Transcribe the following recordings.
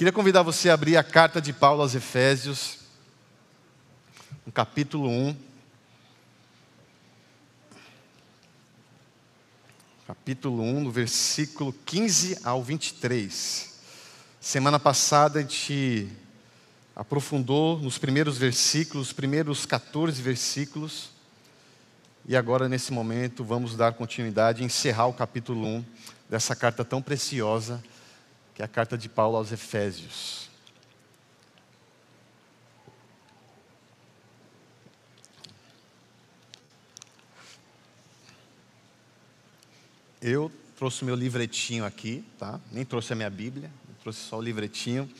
Queria convidar você a abrir a carta de Paulo aos Efésios, no capítulo 1. Capítulo 1, no versículo 15 ao 23. Semana passada a gente aprofundou nos primeiros versículos, os primeiros 14 versículos. E agora, nesse momento, vamos dar continuidade e encerrar o capítulo 1 dessa carta tão preciosa, que é a carta de Paulo aos Efésios. Eu trouxe meu livretinho aqui, tá? Nem trouxe a minha Bíblia, trouxe só o livretinho.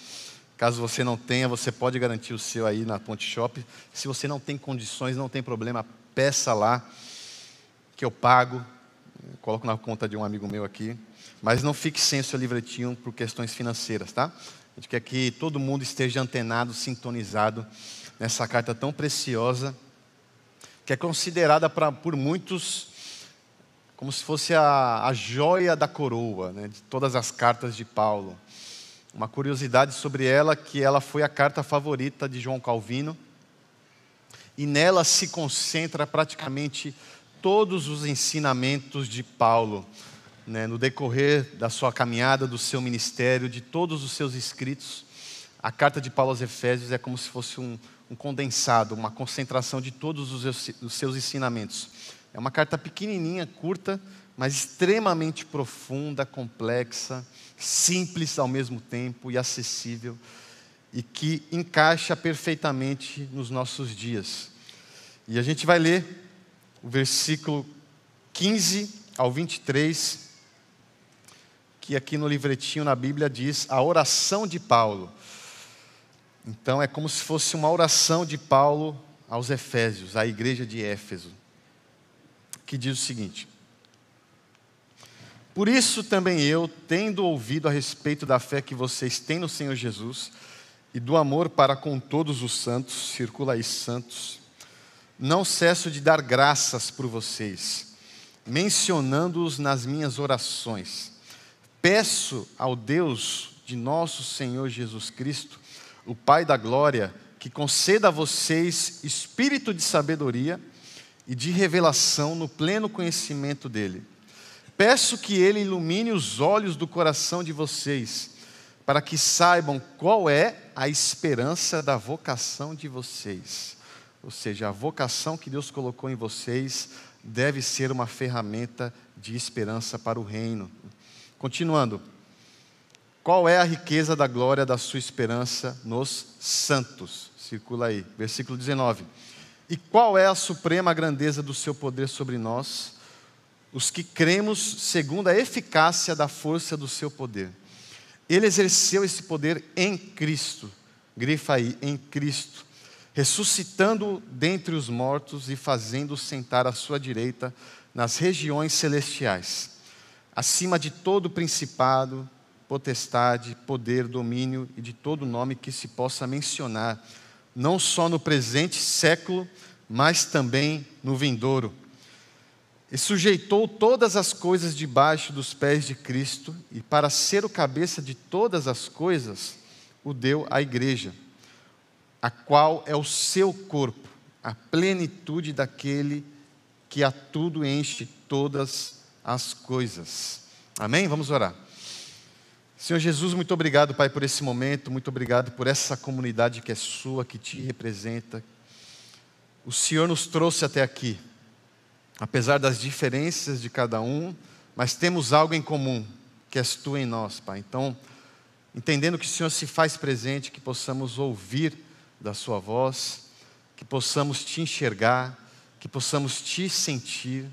Caso você não tenha, você pode garantir o seu aí na Ponte Shop. Se você não tem condições, não tem problema, peça lá, que eu pago. coloco na conta de um amigo meu aqui. Mas não fique sem o seu livretinho por questões financeiras, tá? A gente quer que todo mundo esteja antenado, sintonizado nessa carta tão preciosa, que é considerada pra, por muitos como se fosse a, a joia da coroa né, de todas as cartas de Paulo. Uma curiosidade sobre ela que ela foi a carta favorita de João Calvino e nela se concentra praticamente todos os ensinamentos de Paulo né, no decorrer da sua caminhada, do seu ministério, de todos os seus escritos. A carta de Paulo aos Efésios é como se fosse um, um condensado, uma concentração de todos os, os seus ensinamentos. É uma carta pequenininha, curta, mas extremamente profunda, complexa, simples ao mesmo tempo e acessível, e que encaixa perfeitamente nos nossos dias. E a gente vai ler o versículo 15 ao 23, que aqui no livretinho na Bíblia diz a oração de Paulo. Então é como se fosse uma oração de Paulo aos Efésios, à igreja de Éfeso, que diz o seguinte: por isso também eu, tendo ouvido a respeito da fé que vocês têm no Senhor Jesus e do amor para com todos os santos, circula aí santos, não cesso de dar graças por vocês, mencionando-os nas minhas orações. Peço ao Deus de nosso Senhor Jesus Cristo, o Pai da glória, que conceda a vocês espírito de sabedoria e de revelação no pleno conhecimento dele Peço que Ele ilumine os olhos do coração de vocês, para que saibam qual é a esperança da vocação de vocês. Ou seja, a vocação que Deus colocou em vocês deve ser uma ferramenta de esperança para o reino. Continuando, qual é a riqueza da glória da sua esperança nos santos? Circula aí, versículo 19. E qual é a suprema grandeza do seu poder sobre nós? os que cremos segundo a eficácia da força do seu poder. Ele exerceu esse poder em Cristo, grifa aí, em Cristo, ressuscitando dentre os mortos e fazendo sentar à sua direita nas regiões celestiais, acima de todo principado, potestade, poder, domínio e de todo nome que se possa mencionar, não só no presente século, mas também no vindouro. E sujeitou todas as coisas debaixo dos pés de Cristo, e para ser o cabeça de todas as coisas, o deu à igreja, a qual é o seu corpo, a plenitude daquele que a tudo enche todas as coisas. Amém? Vamos orar. Senhor Jesus, muito obrigado, Pai, por esse momento, muito obrigado por essa comunidade que é sua, que te representa. O Senhor nos trouxe até aqui apesar das diferenças de cada um, mas temos algo em comum, que és tu em nós, Pai. Então, entendendo que o Senhor se faz presente, que possamos ouvir da Sua voz, que possamos te enxergar, que possamos te sentir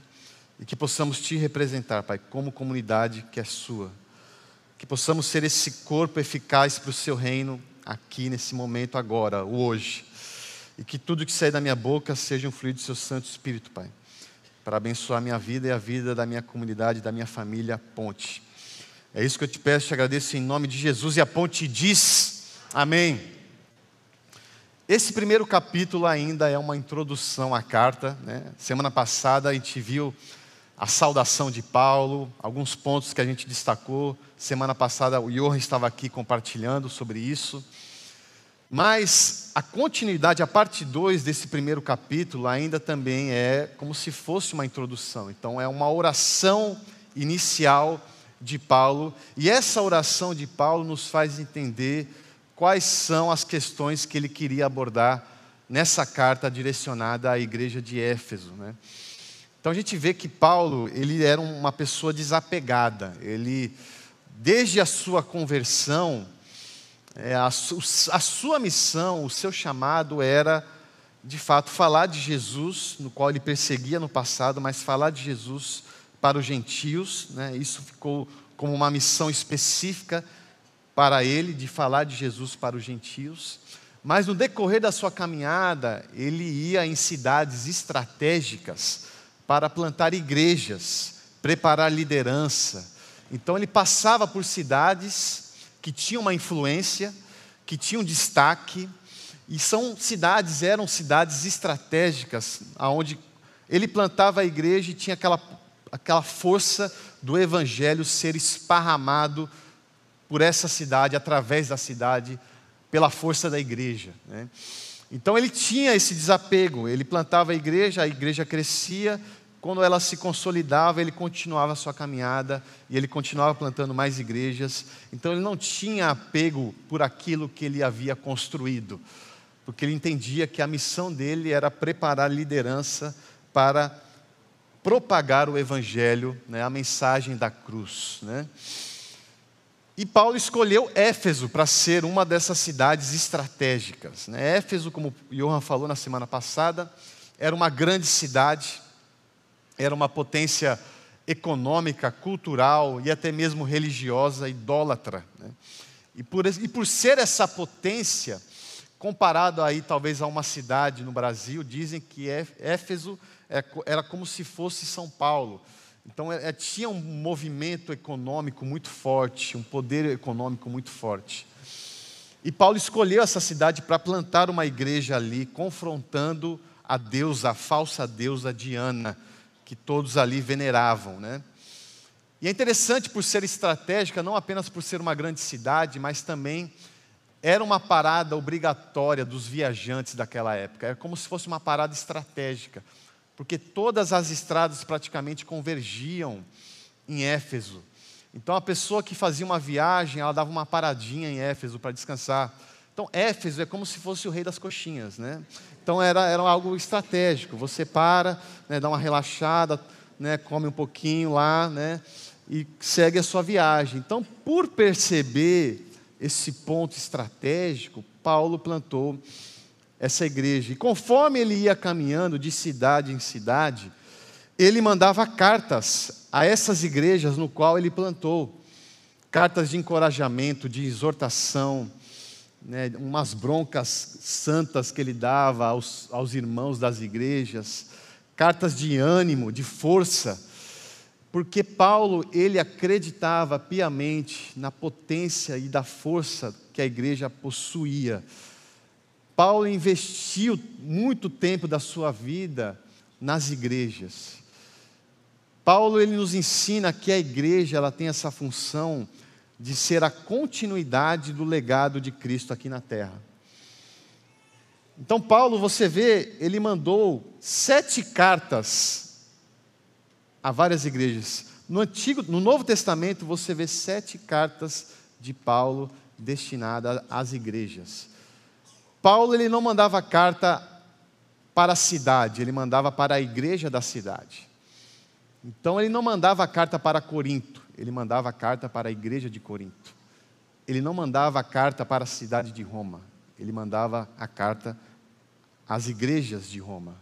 e que possamos te representar, Pai, como comunidade que é Sua. Que possamos ser esse corpo eficaz para o Seu reino aqui, nesse momento, agora, hoje. E que tudo que sair da minha boca seja um fluido do Seu Santo Espírito, Pai para abençoar a minha vida e a vida da minha comunidade, da minha família Ponte. É isso que eu te peço, te agradeço em nome de Jesus e a Ponte diz: Amém. Esse primeiro capítulo ainda é uma introdução à carta. Né? Semana passada a gente viu a saudação de Paulo, alguns pontos que a gente destacou. Semana passada o Johan estava aqui compartilhando sobre isso. Mas a continuidade, a parte 2 desse primeiro capítulo, ainda também é como se fosse uma introdução. Então, é uma oração inicial de Paulo, e essa oração de Paulo nos faz entender quais são as questões que ele queria abordar nessa carta direcionada à igreja de Éfeso. Né? Então a gente vê que Paulo ele era uma pessoa desapegada. Ele, desde a sua conversão, é, a, sua missão, o seu chamado era, de fato, falar de Jesus, no qual ele perseguia no passado, mas falar de Jesus para os gentios. Né? Isso ficou como uma missão específica para ele, de falar de Jesus para os gentios. Mas no decorrer da sua caminhada, ele ia em cidades estratégicas para plantar igrejas, preparar liderança. Então ele passava por cidades que tinham uma influência, que tinham destaque, e são cidades, eram cidades estratégicas, aonde ele plantava a igreja e tinha aquela aquela força do evangelho ser esparramado por essa cidade, através da cidade, pela força da igreja. Né? Então ele tinha esse desapego, ele plantava a igreja, a igreja crescia, quando ela se consolidava, ele continuava a sua caminhada e ele continuava plantando mais igrejas. Então ele não tinha apego por aquilo que ele havia construído, porque ele entendia que a missão dele era preparar liderança para propagar o Evangelho, né, a mensagem da cruz. Né? E Paulo escolheu Éfeso para ser uma dessas cidades estratégicas. Né? Éfeso, como Johan falou na semana passada, era uma grande cidade, era uma potência econômica, cultural e até mesmo religiosa, idólatra. Né? E, por, e por ser essa potência, comparado aí talvez a uma cidade no Brasil, dizem que Éfeso é era como se fosse São Paulo. Então é, é, tinha um movimento econômico muito forte, um poder econômico muito forte. E Paulo escolheu essa cidade para plantar uma igreja ali, confrontando a deusa, a falsa deusa Diana, que todos ali veneravam. Né? E é interessante por ser estratégica, não apenas por ser uma grande cidade, mas também era uma parada obrigatória dos viajantes daquela época. Era como se fosse uma parada estratégica porque todas as estradas praticamente convergiam em Éfeso. Então a pessoa que fazia uma viagem, ela dava uma paradinha em Éfeso para descansar. Então Éfeso é como se fosse o rei das coxinhas, né? Então era, era algo estratégico. Você para, né, dá uma relaxada, né, come um pouquinho lá, né, e segue a sua viagem. Então, por perceber esse ponto estratégico, Paulo plantou essa igreja. E conforme ele ia caminhando de cidade em cidade, ele mandava cartas a essas igrejas no qual ele plantou. Cartas de encorajamento, de exortação, né, umas broncas santas que ele dava aos, aos irmãos das igrejas, cartas de ânimo, de força, porque Paulo ele acreditava piamente na potência e da força que a igreja possuía Paulo investiu muito tempo da sua vida nas igrejas. Paulo ele nos ensina que a igreja ela tem essa função de ser a continuidade do legado de Cristo aqui na terra. Então Paulo, você vê, ele mandou sete cartas a várias igrejas. No Antigo, no Novo Testamento, você vê sete cartas de Paulo destinadas às igrejas. Paulo ele não mandava carta para a cidade, ele mandava para a igreja da cidade. Então ele não mandava carta para Corinto, ele mandava carta para a igreja de Corinto. Ele não mandava carta para a cidade de Roma, ele mandava a carta às igrejas de Roma.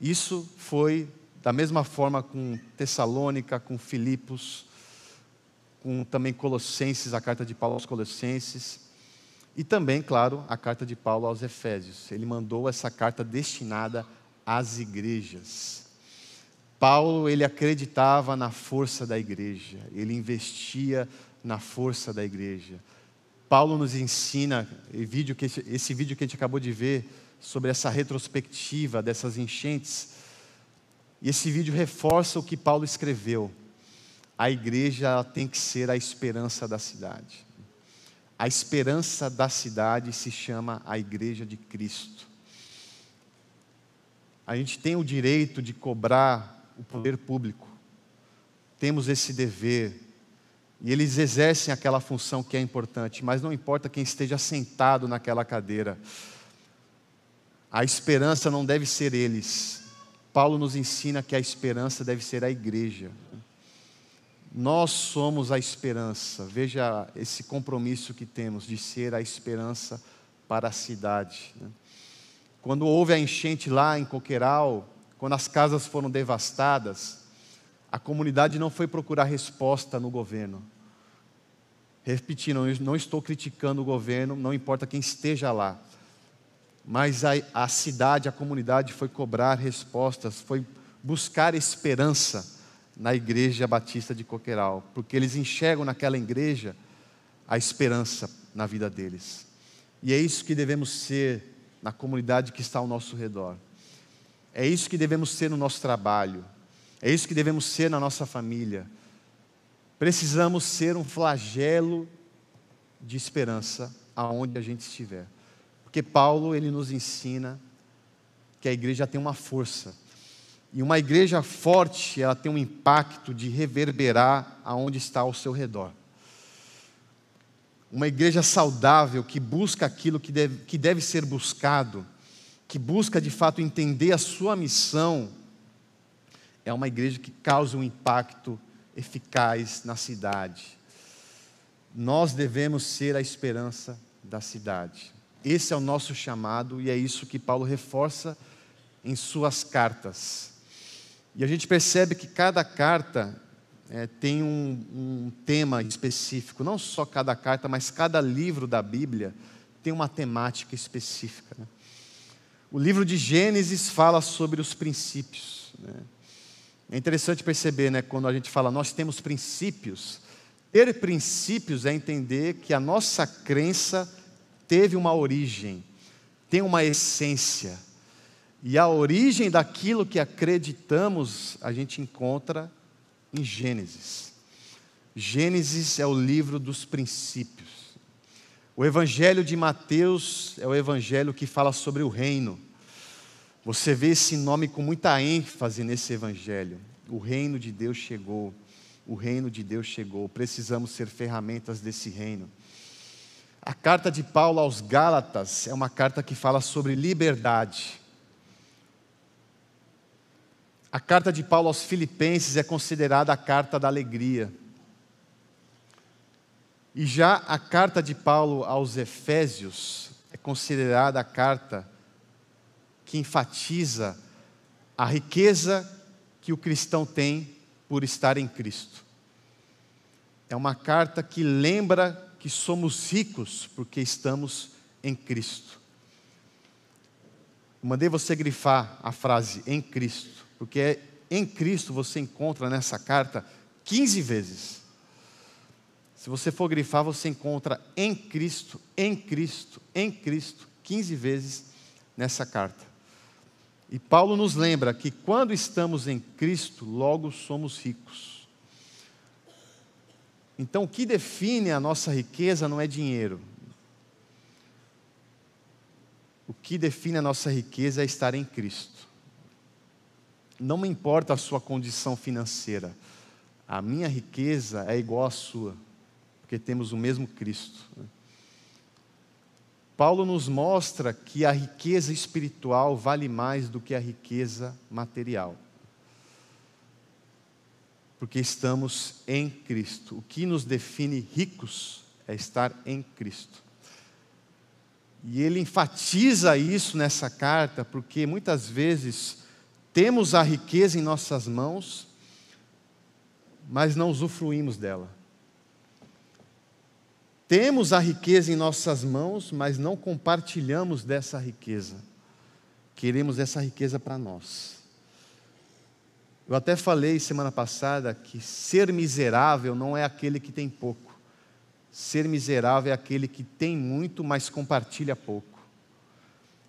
Isso foi da mesma forma com Tessalônica, com Filipos, com também Colossenses, a carta de Paulo aos Colossenses. E também, claro, a carta de Paulo aos Efésios. Ele mandou essa carta destinada às igrejas. Paulo, ele acreditava na força da igreja, ele investia na força da igreja. Paulo nos ensina, esse vídeo que a gente acabou de ver, sobre essa retrospectiva dessas enchentes, E esse vídeo reforça o que Paulo escreveu. A igreja tem que ser a esperança da cidade. A esperança da cidade se chama a igreja de Cristo. A gente tem o direito de cobrar o poder público. Temos esse dever. E eles exercem aquela função que é importante, mas não importa quem esteja sentado naquela cadeira. A esperança não deve ser eles. Paulo nos ensina que a esperança deve ser a igreja. Nós somos a esperança. Veja esse compromisso que temos de ser a esperança para a cidade. Né? Quando houve a enchente lá em Coqueiral, quando as casas foram devastadas, a comunidade não foi procurar resposta no governo. Repetindo, não estou criticando o governo, não importa quem esteja lá. Mas a, a cidade, a comunidade foi cobrar respostas, foi buscar esperança na igreja batista de Coqueiral, porque eles enxergam naquela igreja a esperança na vida deles. E é isso que devemos ser na comunidade que está ao nosso redor. É isso que devemos ser no nosso trabalho. É isso que devemos ser na nossa família. Precisamos ser um flagelo de esperança aonde a gente estiver. Porque Paulo, ele nos ensina que a igreja tem uma força. E uma igreja forte, ela tem um impacto de reverberar aonde está ao seu redor uma igreja saudável que busca aquilo que deve, que deve ser buscado, que busca de fato entender a sua missão, é uma igreja que causa um impacto eficaz na cidade. Nós devemos ser a esperança da cidade. Esse é o nosso chamado e é isso que Paulo reforça em suas cartas. E a gente percebe que cada carta é, tem um, um, tema específico, não só cada carta, mas cada livro da Bíblia tem uma temática específica. Né? O livro de Gênesis fala sobre os princípios. Né? É interessante perceber, né, quando a gente fala nós temos princípios, ter princípios é entender que a nossa crença teve uma origem, tem uma essência. E a origem daquilo que acreditamos, a gente encontra em Gênesis. Gênesis é o livro dos princípios. O Evangelho de Mateus é o evangelho que fala sobre o reino. Você vê esse nome com muita ênfase nesse evangelho. O reino de Deus chegou. O reino de Deus chegou. Precisamos ser ferramentas desse reino. A carta de Paulo aos Gálatas é uma carta que fala sobre liberdade. A carta de Paulo aos Filipenses é considerada a carta da alegria. E já a carta de Paulo aos Efésios é considerada a carta que enfatiza a riqueza que o cristão tem por estar em Cristo. É uma carta que lembra que somos ricos porque estamos em Cristo. mandei você grifar a frase em Cristo porque é em Cristo você encontra nessa carta 15 vezes. Se você for grifar, você encontra em Cristo, em Cristo, em Cristo, 15 vezes nessa carta. E Paulo nos lembra que quando estamos em Cristo, logo somos ricos. Então, o que define a nossa riqueza não é dinheiro. O que define a nossa riqueza é estar em Cristo. Não me importa a sua condição financeira. A minha riqueza é igual à sua, porque temos o mesmo Cristo. Né? Paulo nos mostra que a riqueza espiritual vale mais do que a riqueza material. Porque estamos em Cristo. O que nos define ricos é estar em Cristo. E ele enfatiza isso nessa carta, porque muitas vezes temos a riqueza em nossas mãos, mas não usufruímos dela. Temos a riqueza em nossas mãos, mas não compartilhamos dessa riqueza. Queremos essa riqueza para nós. Eu até falei semana passada que ser miserável não é aquele que tem pouco. Ser miserável é aquele que tem muito, mas compartilha pouco.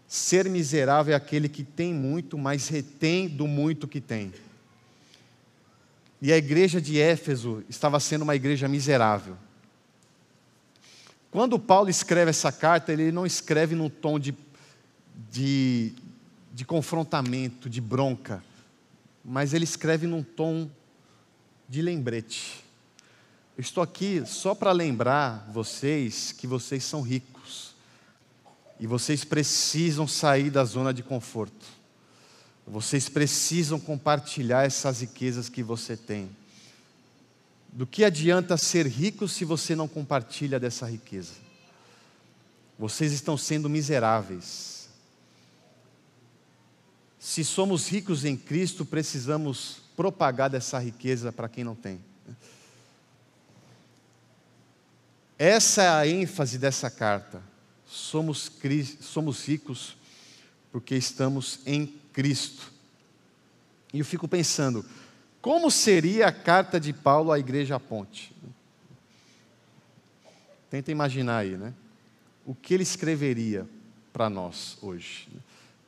Ser miserável é aquele que tem muito, mas retém do muito que tem. E a igreja de Éfeso estava sendo uma igreja miserável. Quando Paulo escreve essa carta, ele não escreve num tom de, de, de confrontamento, de bronca, mas ele escreve num tom de lembrete. Estou aqui só para lembrar vocês que vocês são ricos e vocês precisam sair da zona de conforto. Vocês precisam compartilhar essas riquezas que você tem. Do que adianta ser rico se você não compartilha dessa riqueza? Vocês estão sendo miseráveis. Se somos ricos em Cristo, precisamos propagar dessa riqueza para quem não tem. Essa é a ênfase dessa carta. Somos, somos ricos porque estamos em Cristo. E eu fico pensando, como seria a carta de Paulo à igreja Ponte? Tenta imaginar aí, né? O que ele escreveria para nós hoje?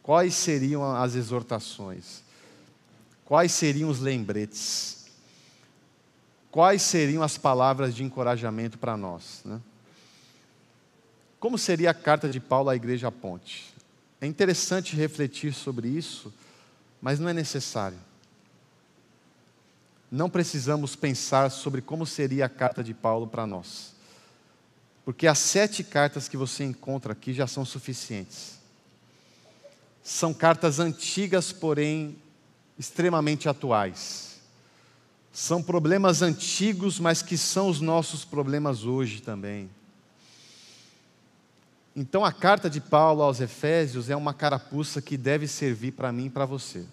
Quais seriam as exortações? Quais seriam os lembretes? Quais seriam as palavras de encorajamento para nós? Né? Como seria a carta de Paulo à igreja Ponte? É interessante refletir sobre isso, mas não é necessário não precisamos pensar sobre como seria a carta de Paulo para nós. Porque as sete cartas que você encontra aqui já são suficientes. São cartas antigas, porém extremamente atuais. São problemas antigos, mas que são os nossos problemas hoje também. Então a carta de Paulo aos Efésios é uma carapuça que deve servir para mim e para você.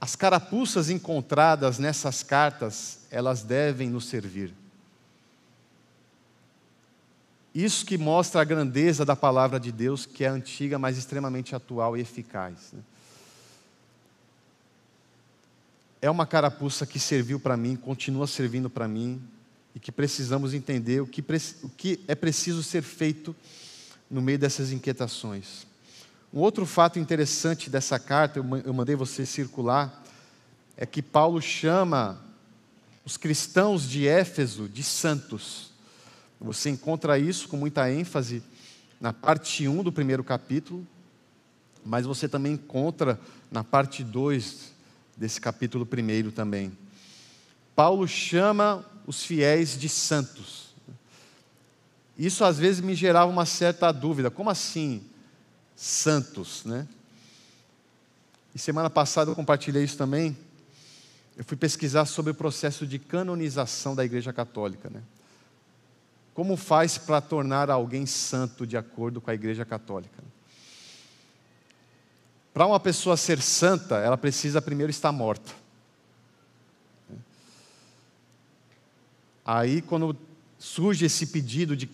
As carapuças encontradas nessas cartas, elas devem nos servir. Isso que mostra a grandeza da palavra de Deus, que é antiga, mas extremamente atual e eficaz. Né? É uma carapuça que serviu para mim, continua servindo para mim, e que precisamos entender o que, o que é preciso ser feito no meio dessas inquietações. Um outro fato interessante dessa carta, eu mandei você circular, é que Paulo chama os cristãos de Éfeso de santos. Você encontra isso com muita ênfase na parte 1 do primeiro capítulo, mas você também encontra na parte 2 desse capítulo 1 também. Paulo chama os fiéis de santos. Isso às vezes me gerava uma certa dúvida: como assim? santos, né? E semana passada eu compartilhei isso também. Eu fui pesquisar sobre o processo de canonização da Igreja Católica, né? Como faz para tornar alguém santo de acordo com a Igreja Católica? Para uma pessoa ser santa, ela precisa primeiro estar morta. Aí, quando surge esse pedido de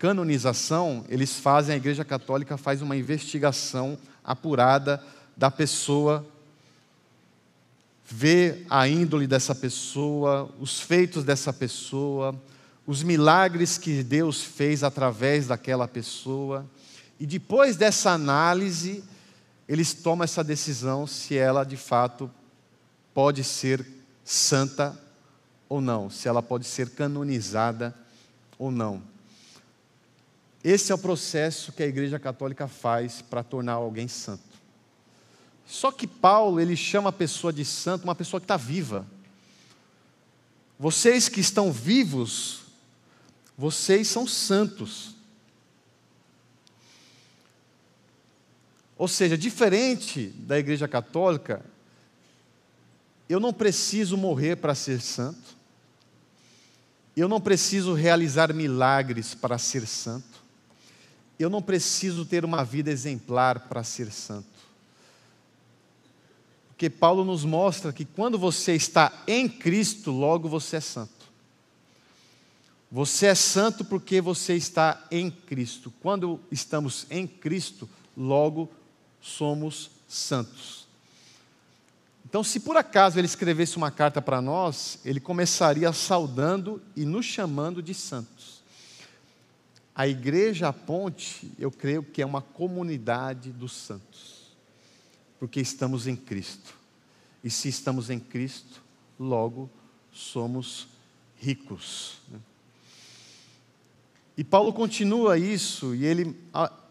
canonização, eles fazem, a Igreja Católica faz uma investigação apurada da pessoa, vê a índole dessa pessoa, os feitos dessa pessoa, os milagres que Deus fez através daquela pessoa, e depois dessa análise, eles tomam essa decisão se ela de fato pode ser santa ou não, se ela pode ser canonizada ou não. Esse é o processo que a Igreja Católica faz para tornar alguém santo. Só que Paulo, ele chama a pessoa de santo uma pessoa que está viva. Vocês que estão vivos, vocês são santos. Ou seja, diferente da Igreja Católica, eu não preciso morrer para ser santo. Eu não preciso realizar milagres para ser santo. Eu não preciso ter uma vida exemplar para ser santo. Porque Paulo nos mostra que quando você está em Cristo, logo você é santo. Você é santo porque você está em Cristo. Quando estamos em Cristo, logo somos santos. Então, se por acaso ele escrevesse uma carta para nós, ele começaria saudando e nos chamando de santos. A igreja ponte, eu creio que é uma comunidade dos santos, porque estamos em Cristo. E se estamos em Cristo, logo somos ricos. Né? E Paulo continua isso, e ele,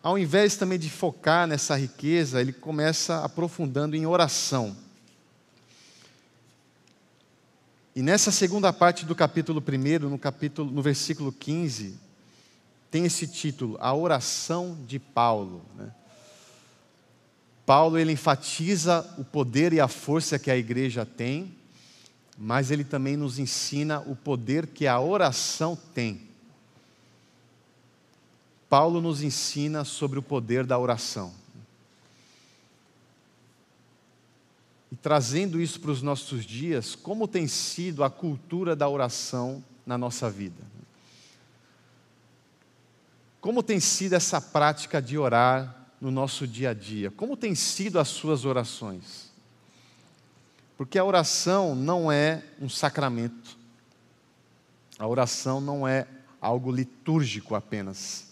ao invés também de focar nessa riqueza, ele começa aprofundando em oração. E nessa segunda parte do capítulo 1, no, capítulo, no versículo 15, tem esse título, A Oração de Paulo. Né? Paulo ele enfatiza o poder e a força que a igreja tem, mas ele também nos ensina o poder que a oração tem. Paulo nos ensina sobre o poder da oração. E trazendo isso para os nossos dias, como tem sido a cultura da oração na nossa vida? Como tem sido essa prática de orar no nosso dia a dia? Como tem sido as suas orações? Porque a oração não é um sacramento. A oração não é algo litúrgico apenas.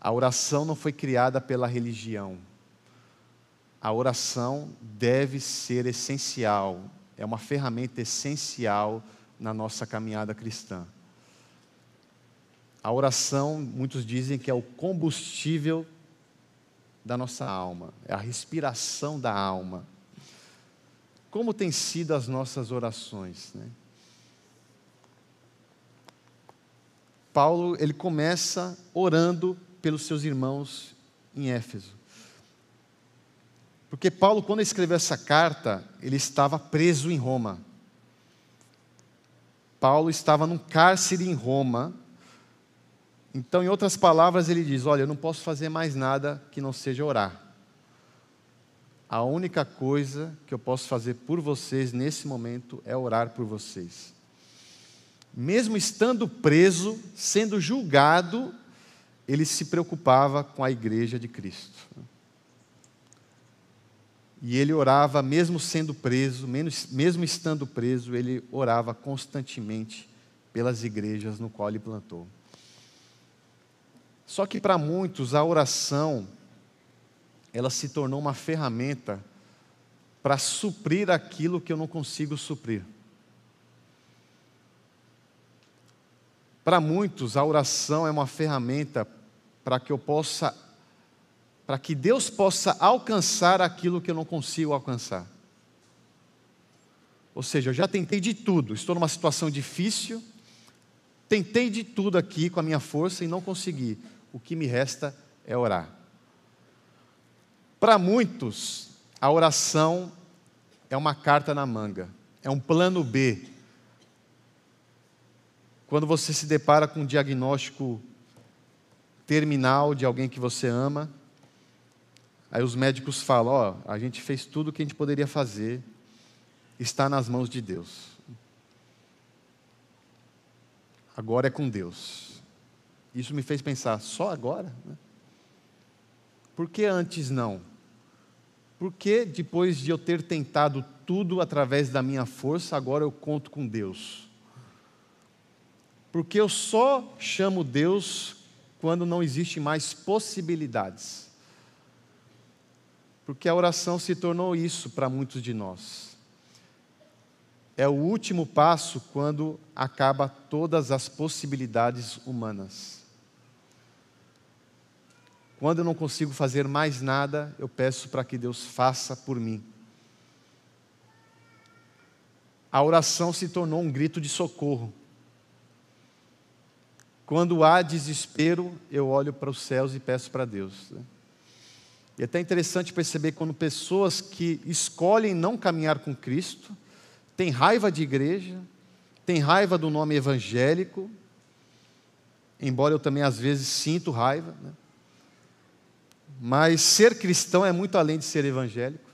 A oração não foi criada pela religião. A oração deve ser essencial, é uma ferramenta essencial na nossa caminhada cristã. A oração, muitos dizem que é o combustível da nossa alma, é a respiração da alma. Como têm sido as nossas orações? Né? Paulo ele começa orando pelos seus irmãos em Éfeso. Porque Paulo, quando escreveu essa carta, ele estava preso em Roma. Paulo estava num cárcere em Roma. Então, em outras palavras, ele diz: Olha, eu não posso fazer mais nada que não seja orar. A única coisa que eu posso fazer por vocês nesse momento é orar por vocês. Mesmo estando preso, sendo julgado, ele se preocupava com a igreja de Cristo. E ele orava, mesmo sendo preso, mesmo estando preso, ele orava constantemente pelas igrejas no qual ele plantou. Só que para muitos a oração ela se tornou uma ferramenta para suprir aquilo que eu não consigo suprir. Para muitos, a oração é uma ferramenta para que eu possa, para que Deus possa alcançar aquilo que eu não consigo alcançar. Ou seja, eu já tentei de tudo, estou numa situação difícil, tentei de tudo aqui com a minha força e não consegui. O que me resta é orar. Para muitos, a oração é uma carta na manga, é um plano B. Quando você se depara com um diagnóstico terminal de alguém que você ama. Aí os médicos falam: Ó, oh, a gente fez tudo o que a gente poderia fazer, está nas mãos de Deus. Agora é com Deus. Isso me fez pensar: só agora? Né? Por que antes não? Por que depois de eu ter tentado tudo através da minha força, agora eu conto com Deus? Porque eu só chamo Deus quando não existe mais possibilidades. Porque a oração se tornou isso para muitos de nós. É o último passo quando acaba todas as possibilidades humanas. Quando eu não consigo fazer mais nada, eu peço para que Deus faça por mim. A oração se tornou um grito de socorro. Quando há desespero, eu olho para os céus e peço para Deus. E é até interessante perceber quando pessoas que escolhem não caminhar com Cristo, têm raiva de igreja, têm raiva do nome evangélico, embora eu também às vezes sinto raiva, né? mas ser cristão é muito além de ser evangélico.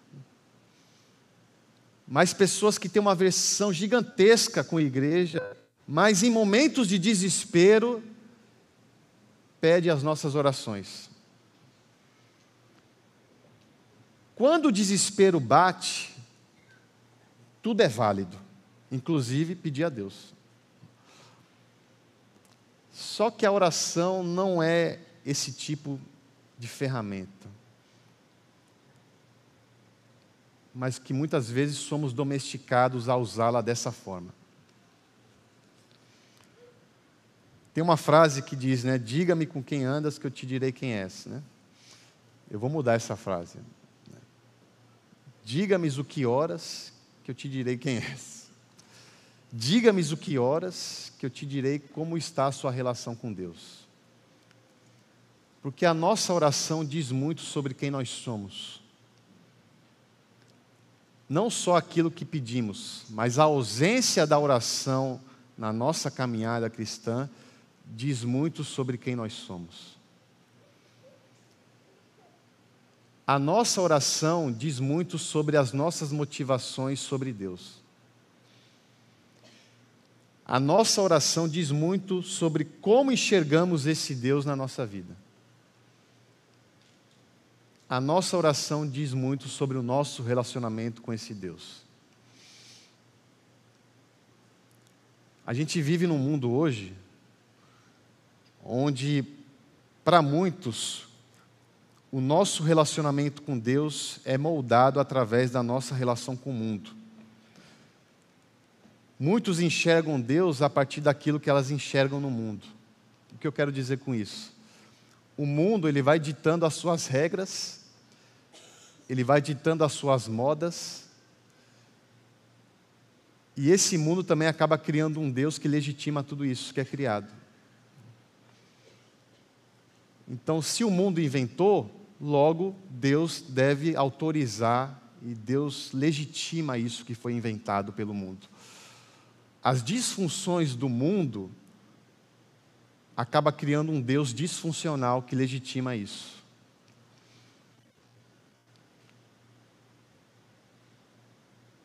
Mas pessoas que têm uma aversão gigantesca com a igreja, mas em momentos de desespero, pede as nossas orações. Quando o desespero bate, tudo é válido, inclusive pedir a Deus. Só que a oração não é esse tipo de ferramenta. Mas que muitas vezes somos domesticados a usá-la dessa forma. Tem uma frase que diz, né? Diga-me com quem andas que eu te direi quem és, né? Eu vou mudar essa frase. Diga-me o que horas que eu te direi quem és. Diga-me o que horas que eu te direi como está a sua relação com Deus. Porque a nossa oração diz muito sobre quem nós somos. Não só aquilo que pedimos, mas a ausência da oração na nossa caminhada cristã diz muito sobre quem nós somos. A nossa oração diz muito sobre as nossas motivações sobre Deus. A nossa oração diz muito sobre como enxergamos esse Deus na nossa vida. A nossa oração diz muito sobre o nosso relacionamento com esse Deus. A gente vive num mundo hoje onde, para muitos, o nosso relacionamento com Deus é moldado através da nossa relação com o mundo. Muitos enxergam Deus a partir daquilo que elas enxergam no mundo. O que eu quero dizer com isso? O mundo ele vai ditando as suas regras, ele vai ditando as suas modas, e esse mundo também acaba criando um Deus que legitima tudo isso que é criado. Então, se o mundo inventou, logo Deus deve autorizar e Deus legitima isso que foi inventado pelo mundo. As disfunções do mundo acaba criando um Deus disfuncional que legitima isso.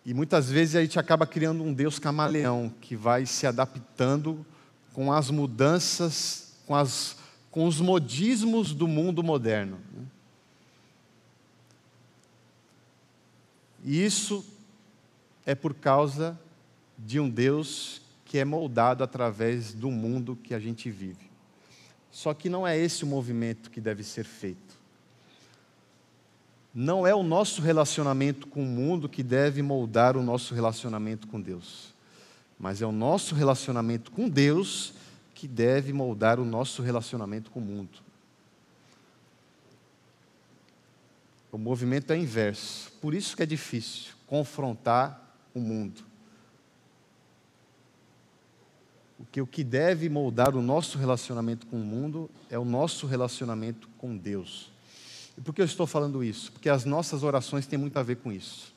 E muitas vezes a gente acaba criando um Deus camaleão que vai se adaptando com as mudanças, com as com os modismos do mundo moderno. E isso é por causa de um Deus que é moldado através do mundo que a gente vive. Só que não é esse o movimento que deve ser feito. Não é o nosso relacionamento com o mundo que deve moldar o nosso relacionamento com Deus, mas é o nosso relacionamento com Deus que deve moldar o nosso relacionamento com o mundo. O movimento é inverso. Por isso que é difícil confrontar o mundo. Porque o que deve moldar o nosso relacionamento com o mundo é o nosso relacionamento com Deus. E por que eu estou falando isso? Porque as nossas orações têm muito a ver com isso.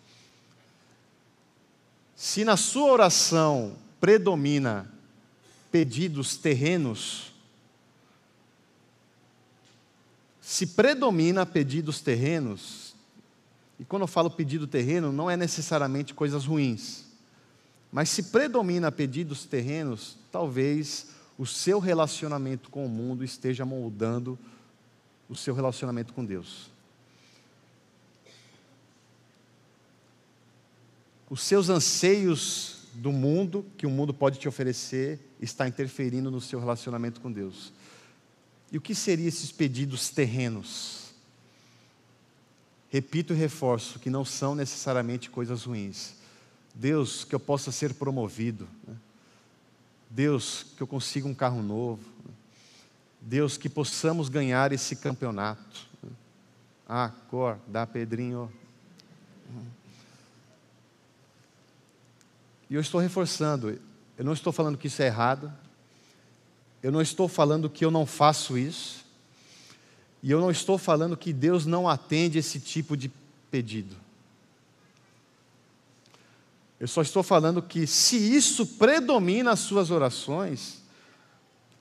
Se na sua oração predomina pedidos terrenos, se predomina pedidos terrenos, e quando eu falo pedido terreno, não é necessariamente coisas ruins, mas se predomina pedidos terrenos, talvez o seu relacionamento com o mundo esteja moldando o seu relacionamento com Deus. Os seus anseios do mundo, que o mundo pode te oferecer, está interferindo no seu relacionamento com Deus. E o que seriam esses pedidos terrenos? Repito e reforço que não são necessariamente coisas ruins. Deus, que eu possa ser promovido. Né? Deus, que eu consiga um carro novo. Né? Deus, que possamos ganhar esse campeonato. Né? Ah, cor, dá Pedrinho. E eu estou reforçando, eu não estou falando que isso é errado, eu não estou falando que eu não faço isso, e eu não estou falando que Deus não atende esse tipo de pedido. Eu só estou falando que se isso predomina as suas orações,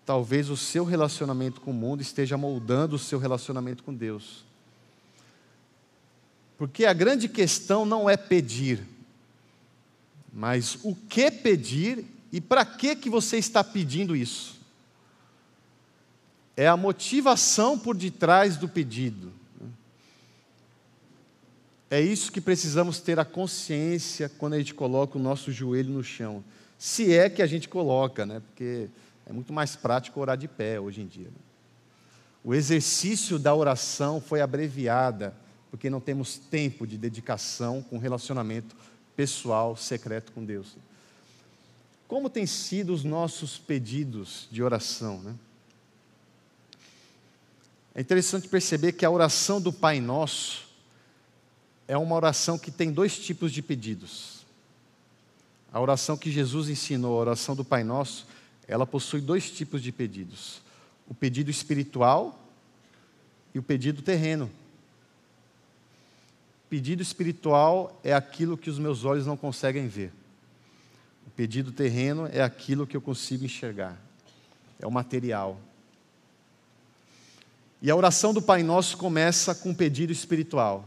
talvez o seu relacionamento com o mundo esteja moldando o seu relacionamento com Deus. Porque a grande questão não é pedir, mas o que pedir e para que que você está pedindo isso? É a motivação por detrás do pedido. É isso que precisamos ter a consciência quando a gente coloca o nosso joelho no chão. Se é que a gente coloca, né? Porque É muito mais prático orar de pé hoje em dia. Né? O exercício da oração foi abreviada, porque não temos tempo de dedicação com relacionamento pessoal, secreto com Deus. Como têm sido os nossos pedidos de oração, né? É interessante perceber que a oração do Pai Nosso é uma oração que tem dois tipos de pedidos. A oração que Jesus ensinou, a oração do Pai Nosso, ela possui dois tipos de pedidos: o pedido espiritual e o pedido terreno. Pedido espiritual é aquilo que os meus olhos não conseguem ver. O pedido terreno é aquilo que eu consigo enxergar. É o material. E a oração do Pai Nosso começa com um pedido espiritual: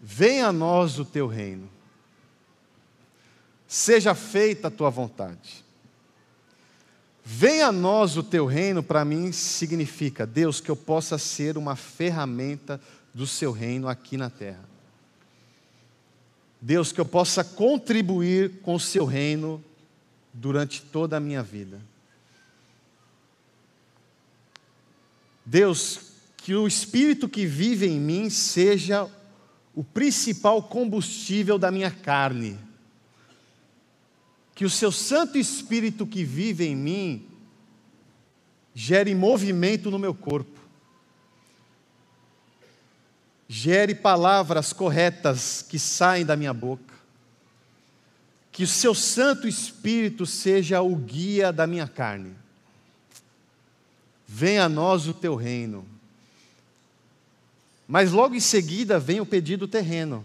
Venha a nós o teu reino, seja feita a tua vontade. Venha a nós o teu reino, para mim significa, Deus, que eu possa ser uma ferramenta do seu reino aqui na terra. Deus, que eu possa contribuir com o seu reino durante toda a minha vida. Deus, que o Espírito que vive em mim seja o principal combustível da minha carne. Que o seu Santo Espírito que vive em mim gere movimento no meu corpo. Gere palavras corretas que saem da minha boca. Que o seu Santo Espírito seja o guia da minha carne. Venha a nós o teu reino. Mas logo em seguida vem o pedido terreno.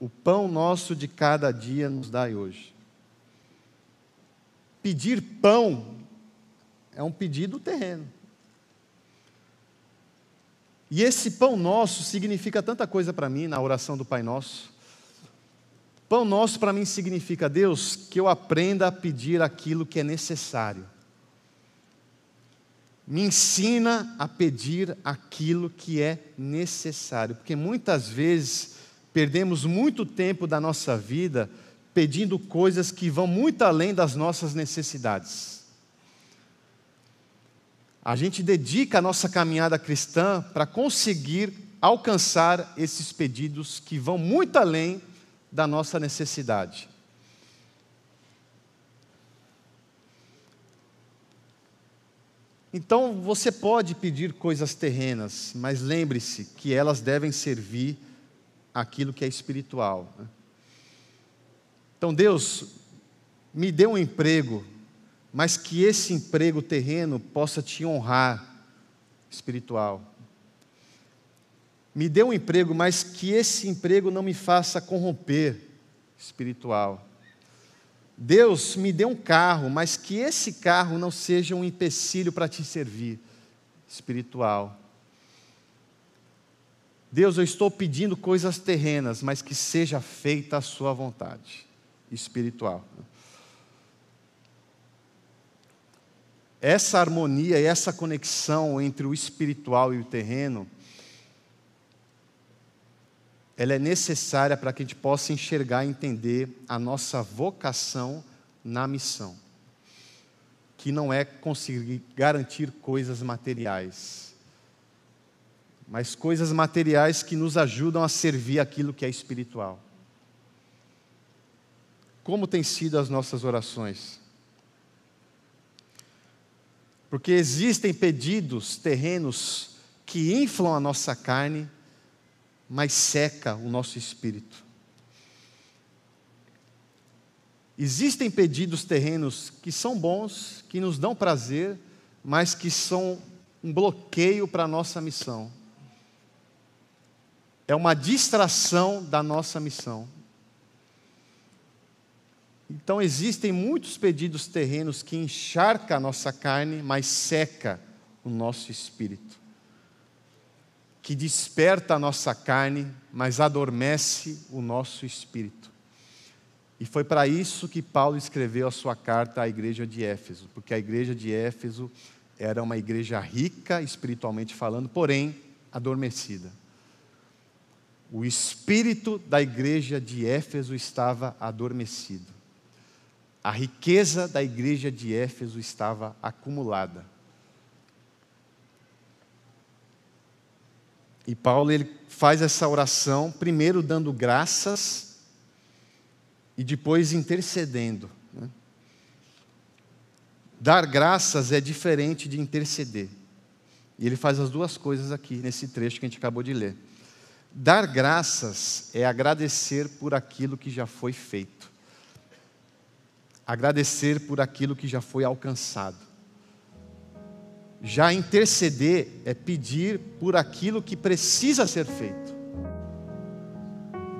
O pão nosso de cada dia nos dai hoje. Pedir pão é um pedido terreno. E esse pão nosso significa tanta coisa para mim na oração do Pai Nosso. Pão nosso para mim significa, Deus, que eu aprenda a pedir aquilo que é necessário me ensina a pedir aquilo que é necessário, porque muitas vezes perdemos muito tempo da nossa vida pedindo coisas que vão muito além das nossas necessidades. A gente dedica a nossa caminhada cristã para conseguir alcançar esses pedidos que vão muito além da nossa necessidade. Então você pode pedir coisas terrenas, mas lembre-se que elas devem servir aquilo que é espiritual. Né? Então Deus me dê um emprego, mas que esse emprego terreno possa te honrar espiritual. Me dê um emprego, mas que esse emprego não me faça corromper espiritual. Deus me dê um carro, mas que esse carro não seja um empecilho para te servir espiritual. Deus, eu estou pedindo coisas terrenas, mas que seja feita a Sua vontade espiritual. Essa harmonia e essa conexão entre o espiritual e o terreno ela é necessária para que a gente possa enxergar e entender a nossa vocação na missão, que não é conseguir garantir coisas materiais, mas coisas materiais que nos ajudam a servir aquilo que é espiritual. Como têm sido as nossas orações? Porque existem pedidos terrenos que inflam a nossa carne mas seca o nosso espírito. Existem pedidos terrenos que são bons, que nos dão prazer, mas que são um bloqueio para a nossa missão. É uma distração da nossa missão. Então existem muitos pedidos terrenos que encharca a nossa carne, mas seca o nosso espírito que desperta a nossa carne, mas adormece o nosso espírito. E foi para isso que Paulo escreveu a sua carta à igreja de Éfeso, porque a igreja de Éfeso era uma igreja rica espiritualmente falando, porém adormecida. O espírito da igreja de Éfeso estava adormecido. A riqueza da igreja de Éfeso estava acumulada. E Paulo ele faz essa oração, primeiro dando graças e depois intercedendo. Né? Dar graças é diferente de interceder. E ele faz as duas coisas aqui nesse trecho que a gente acabou de ler. Dar graças é agradecer por aquilo que já foi feito, agradecer por aquilo que já foi alcançado. Já interceder é pedir por aquilo que precisa ser feito.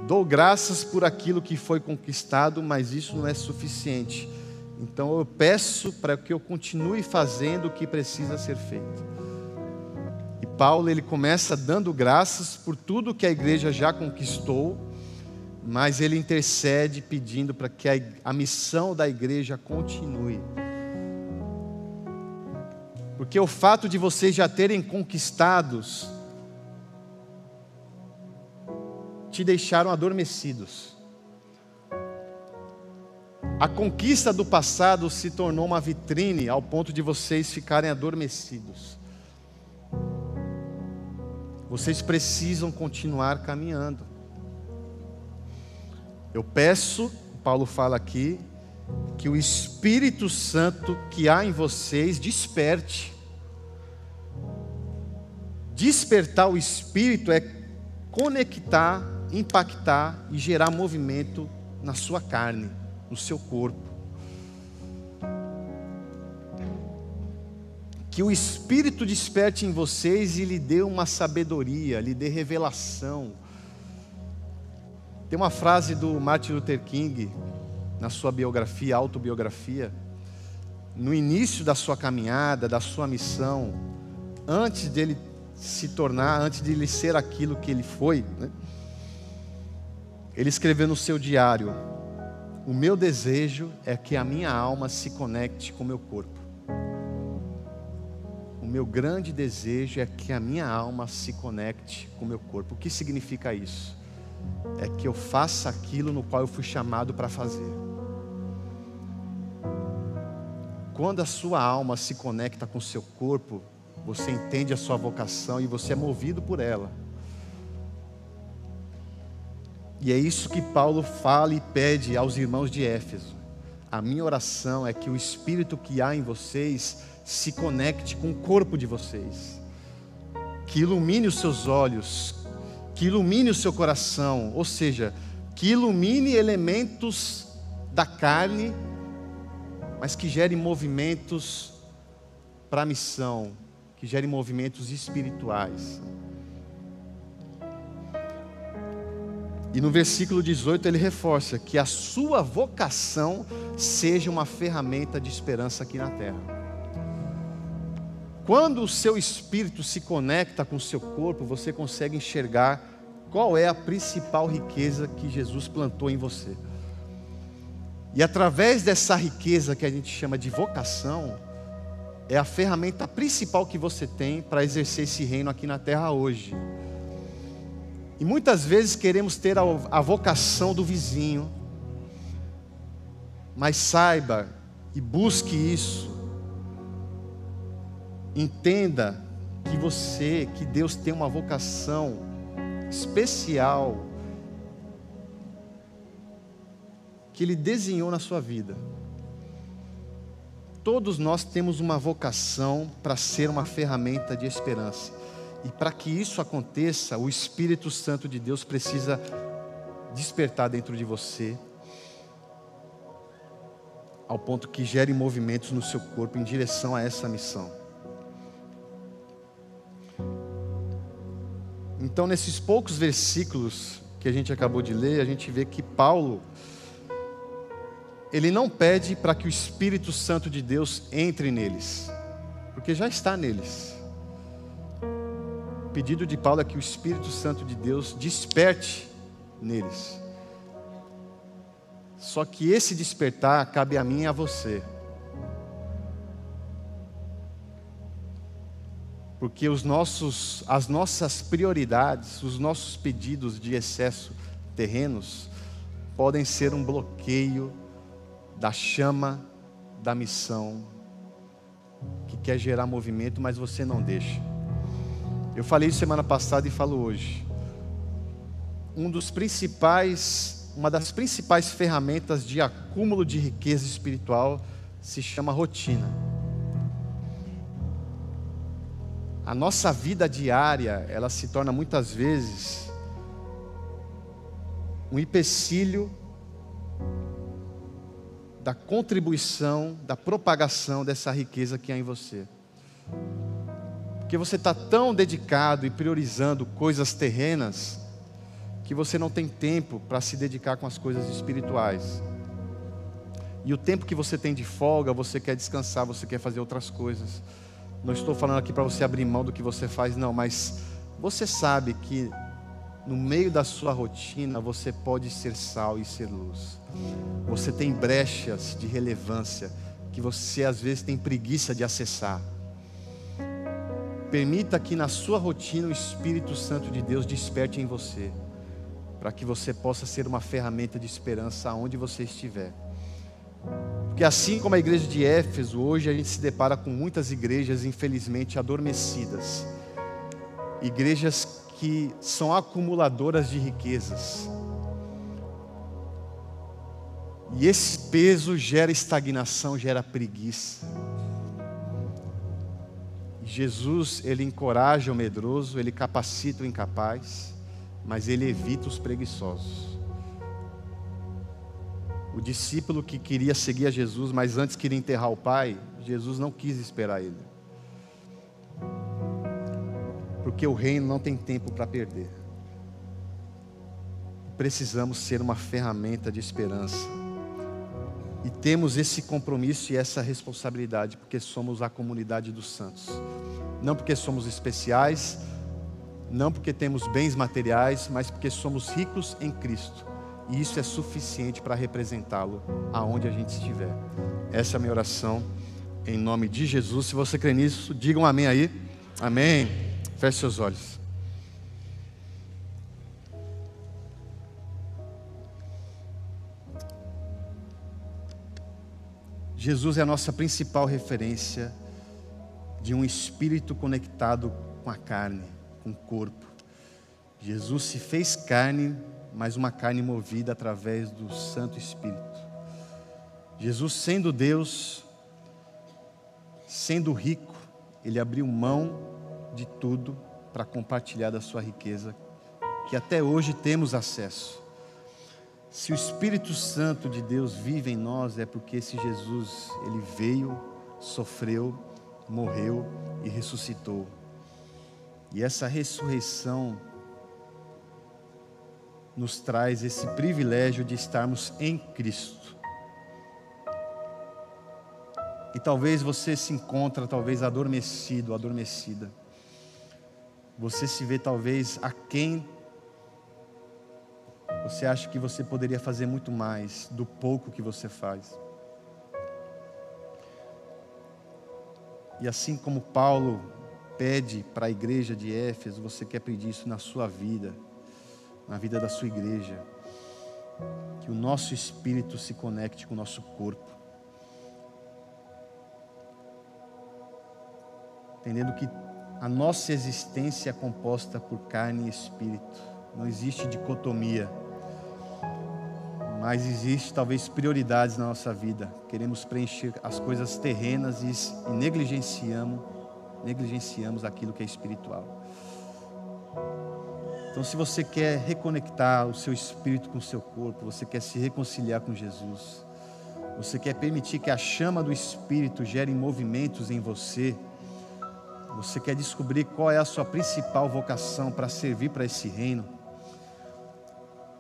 Dou graças por aquilo que foi conquistado, mas isso não é suficiente. Então eu peço para que eu continue fazendo o que precisa ser feito. Paulo ele começa dando graças por tudo que a igreja já conquistou, mas ele intercede pedindo para que a, a missão da igreja continue. Porque o fato de vocês já terem conquistados te deixaram adormecidos. A conquista do passado se tornou uma vitrine ao ponto de vocês ficarem adormecidos. Vocês precisam continuar caminhando. Eu peço, Paulo fala aqui, que o Espírito Santo que há em vocês desperte. Despertar o Espírito é conectar, impactar e gerar movimento na sua carne, no seu corpo. que o Espírito desperte em vocês e lhe dê uma sabedoria, lhe dê revelação. Tem uma frase do Martin Luther King, na sua biografia, autobiografia, no início da sua caminhada, da sua missão, antes dele se tornar, antes de ele ser aquilo que ele foi, né? ele escreveu no seu diário: O meu desejo é que a minha alma se conecte com o meu corpo meu grande desejo é que a minha alma se conecte com o meu corpo. O que significa isso? É que eu faça aquilo no qual eu fui chamado para fazer. Quando a sua alma se conecta com o seu corpo, você entende a sua vocação e você é movido por ela. E é isso que Paulo fala e pede aos irmãos de Éfeso. A minha oração é que o espírito que há em vocês se conecte com o corpo de vocês, que ilumine os seus olhos, que ilumine o seu coração, ou seja, que ilumine elementos da carne, mas que gere movimentos para a missão, que gere movimentos espirituais. E no versículo 18 ele reforça que a sua vocação seja uma ferramenta de esperança aqui na terra. Quando o seu espírito se conecta com o seu corpo, você consegue enxergar qual é a principal riqueza que Jesus plantou em você. E através dessa riqueza que a gente chama de vocação, é a ferramenta principal que você tem para exercer esse reino aqui na terra hoje. E muitas vezes queremos ter a, vocação do vizinho, mas saiba e busque isso Entenda que você, que Deus tem uma vocação especial que Ele desenhou na sua vida. Todos nós temos uma vocação para ser uma ferramenta de esperança. E para que isso aconteça, o Espírito Santo de Deus precisa despertar dentro de você, ao ponto que gere movimentos no seu corpo em direção a essa missão. Então, nesses poucos versículos que a gente acabou de ler, a gente vê que Paulo, ele não pede para que o Espírito Santo de Deus entre neles, porque já está neles. O pedido de Paulo é que o Espírito Santo de Deus desperte neles. Só que esse despertar cabe a mim e a você. Porque os nossos, as nossas prioridades, os nossos pedidos de excesso terrenos podem ser um bloqueio da chama da missão que quer gerar movimento, mas você não deixa. Eu falei semana passada e falo hoje. Um dos principais, uma das principais ferramentas de acúmulo de riqueza espiritual se chama rotina. A nossa vida diária, ela se torna muitas vezes um empecilho da contribuição, da propagação dessa riqueza que há em você. Porque você está tão dedicado e priorizando coisas terrenas, que você não tem tempo para se dedicar com as coisas espirituais. E o tempo que você tem de folga, você quer descansar, você quer fazer outras coisas. Não estou falando aqui para você abrir mão do que você faz, não, mas você sabe que no meio da sua rotina você pode ser sal e ser luz. Você tem brechas de relevância que você às vezes tem preguiça de acessar. Permita que na sua rotina o Espírito Santo de Deus desperte em você, para que você possa ser uma ferramenta de esperança aonde você estiver. Porque assim como a igreja de Éfeso, hoje a gente se depara com muitas igrejas infelizmente adormecidas. Igrejas que são acumuladoras de riquezas. E esse peso gera estagnação, gera preguiça. Jesus, ele encoraja o medroso, ele capacita o incapaz, mas ele evita os preguiçosos. O discípulo que queria seguir a Jesus, mas antes queria enterrar o pai, Jesus não quis esperar ele. Porque o reino não tem tempo para perder. Precisamos ser uma ferramenta de esperança. E temos esse compromisso e essa responsabilidade, porque somos a comunidade dos santos. Não porque somos especiais, não porque temos bens materiais, mas porque somos ricos em Cristo e isso é suficiente para representá-lo aonde a gente estiver. Essa é a minha oração em nome de Jesus. Se você crê nisso, digam um amém aí. Amém. Feche seus olhos. Jesus é a nossa principal referência de um espírito conectado com a carne, com o corpo. Jesus se fez carne mas uma carne movida através do Santo Espírito. Jesus, sendo Deus, sendo rico, ele abriu mão de tudo para compartilhar da sua riqueza, que até hoje temos acesso. Se o Espírito Santo de Deus vive em nós, é porque esse Jesus, ele veio, sofreu, morreu e ressuscitou. E essa ressurreição nos traz esse privilégio de estarmos em Cristo. E talvez você se encontra talvez adormecido, adormecida. Você se vê talvez a quem você acha que você poderia fazer muito mais do pouco que você faz. E assim como Paulo pede para a igreja de Éfeso, você quer pedir isso na sua vida na vida da sua igreja. Que o nosso espírito se conecte com o nosso corpo. Entendendo que a nossa existência é composta por carne e espírito. Não existe dicotomia. Mas existe talvez prioridades na nossa vida. Queremos preencher as coisas terrenas e negligenciamos, negligenciamos aquilo que é espiritual. Então, se você quer reconectar o seu espírito com o seu corpo, você quer se reconciliar com Jesus, você quer permitir que a chama do Espírito gere movimentos em você, você quer descobrir qual é a sua principal vocação para servir para esse reino.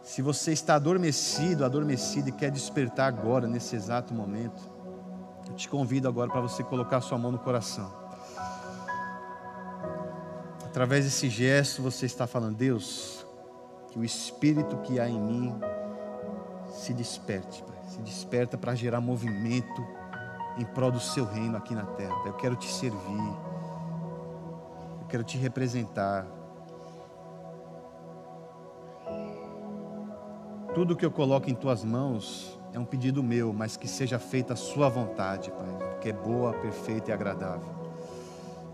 Se você está adormecido, adormecido e quer despertar agora, nesse exato momento, eu te convido agora para você colocar sua mão no coração. Através desse gesto você está falando, Deus, que o espírito que há em mim se desperte, Pai. se desperta para gerar movimento em prol do seu reino aqui na terra. Eu quero te servir, eu quero te representar. Tudo que eu coloco em tuas mãos é um pedido meu, mas que seja feita a Sua vontade, Pai, que é boa, perfeita e agradável.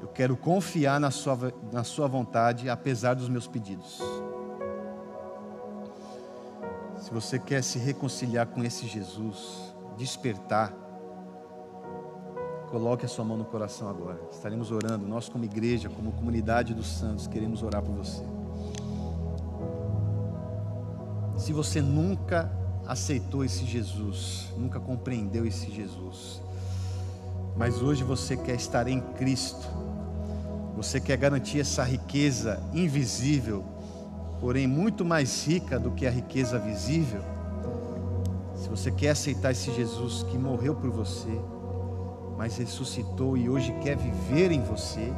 Eu quero confiar na Sua, na sua vontade, apesar dos meus pedidos. Se você quer se reconciliar com esse Jesus, despertar, coloque a sua mão no coração agora. Estaremos orando, nós, como igreja, como comunidade dos santos, queremos orar por você. Se você nunca aceitou esse Jesus, nunca compreendeu esse Jesus, mas hoje você quer estar em Cristo, você quer garantir essa riqueza invisível porém muito mais rica do que a riqueza visível, se você quer aceitar esse Jesus que morreu por você, mas ressuscitou e hoje quer viver em você,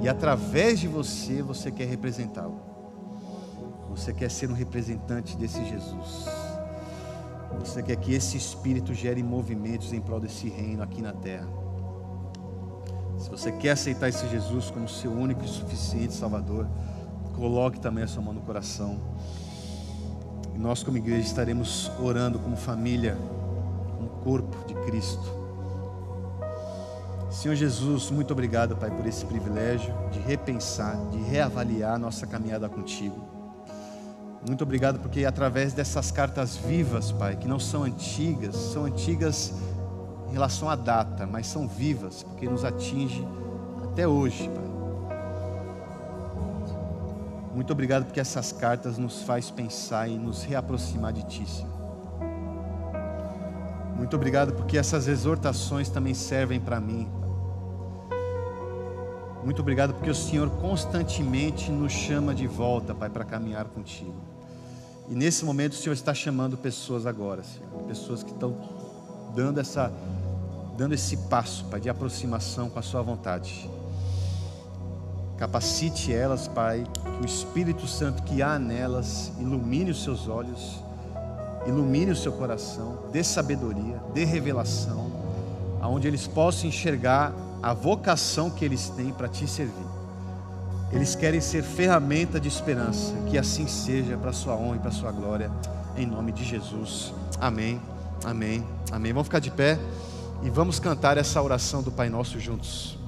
e através de você, você quer representá-lo. Você quer ser um representante desse Jesus. Você quer que esse Espírito gere movimentos em prol desse reino aqui na terra. Se você quer aceitar esse Jesus como seu único e suficiente Salvador, Coloque também a sua mão no coração. E nós, como igreja, estaremos orando como família, como corpo de Cristo. Senhor Jesus, muito obrigado, Pai, por esse privilégio de repensar, de reavaliar nossa caminhada contigo. Muito obrigado porque através dessas cartas vivas, Pai, que não são antigas, são antigas em relação à data, mas são vivas porque nos atinge até hoje, Pai. Muito obrigado porque essas cartas nos faz pensar e nos reaproximar de Ti, Senhor. Muito obrigado porque essas exortações também servem para mim. Muito obrigado porque o Senhor constantemente nos chama de volta, Pai, para caminhar contigo. E nesse momento o Senhor está chamando pessoas agora, Senhor, pessoas que estão dando essa dando esse passo, Pai, de aproximação com a sua vontade. Capacite elas, Pai, que o Espírito Santo que há nelas ilumine os seus olhos, ilumine o seu coração, dê sabedoria, dê revelação, aonde eles possam enxergar a vocação que eles têm para te servir. Eles querem ser ferramenta de esperança, que assim seja para a sua honra e para a sua glória, em nome de Jesus. Amém, amém, amém. Vamos ficar de pé e vamos cantar essa oração do Pai Nosso juntos.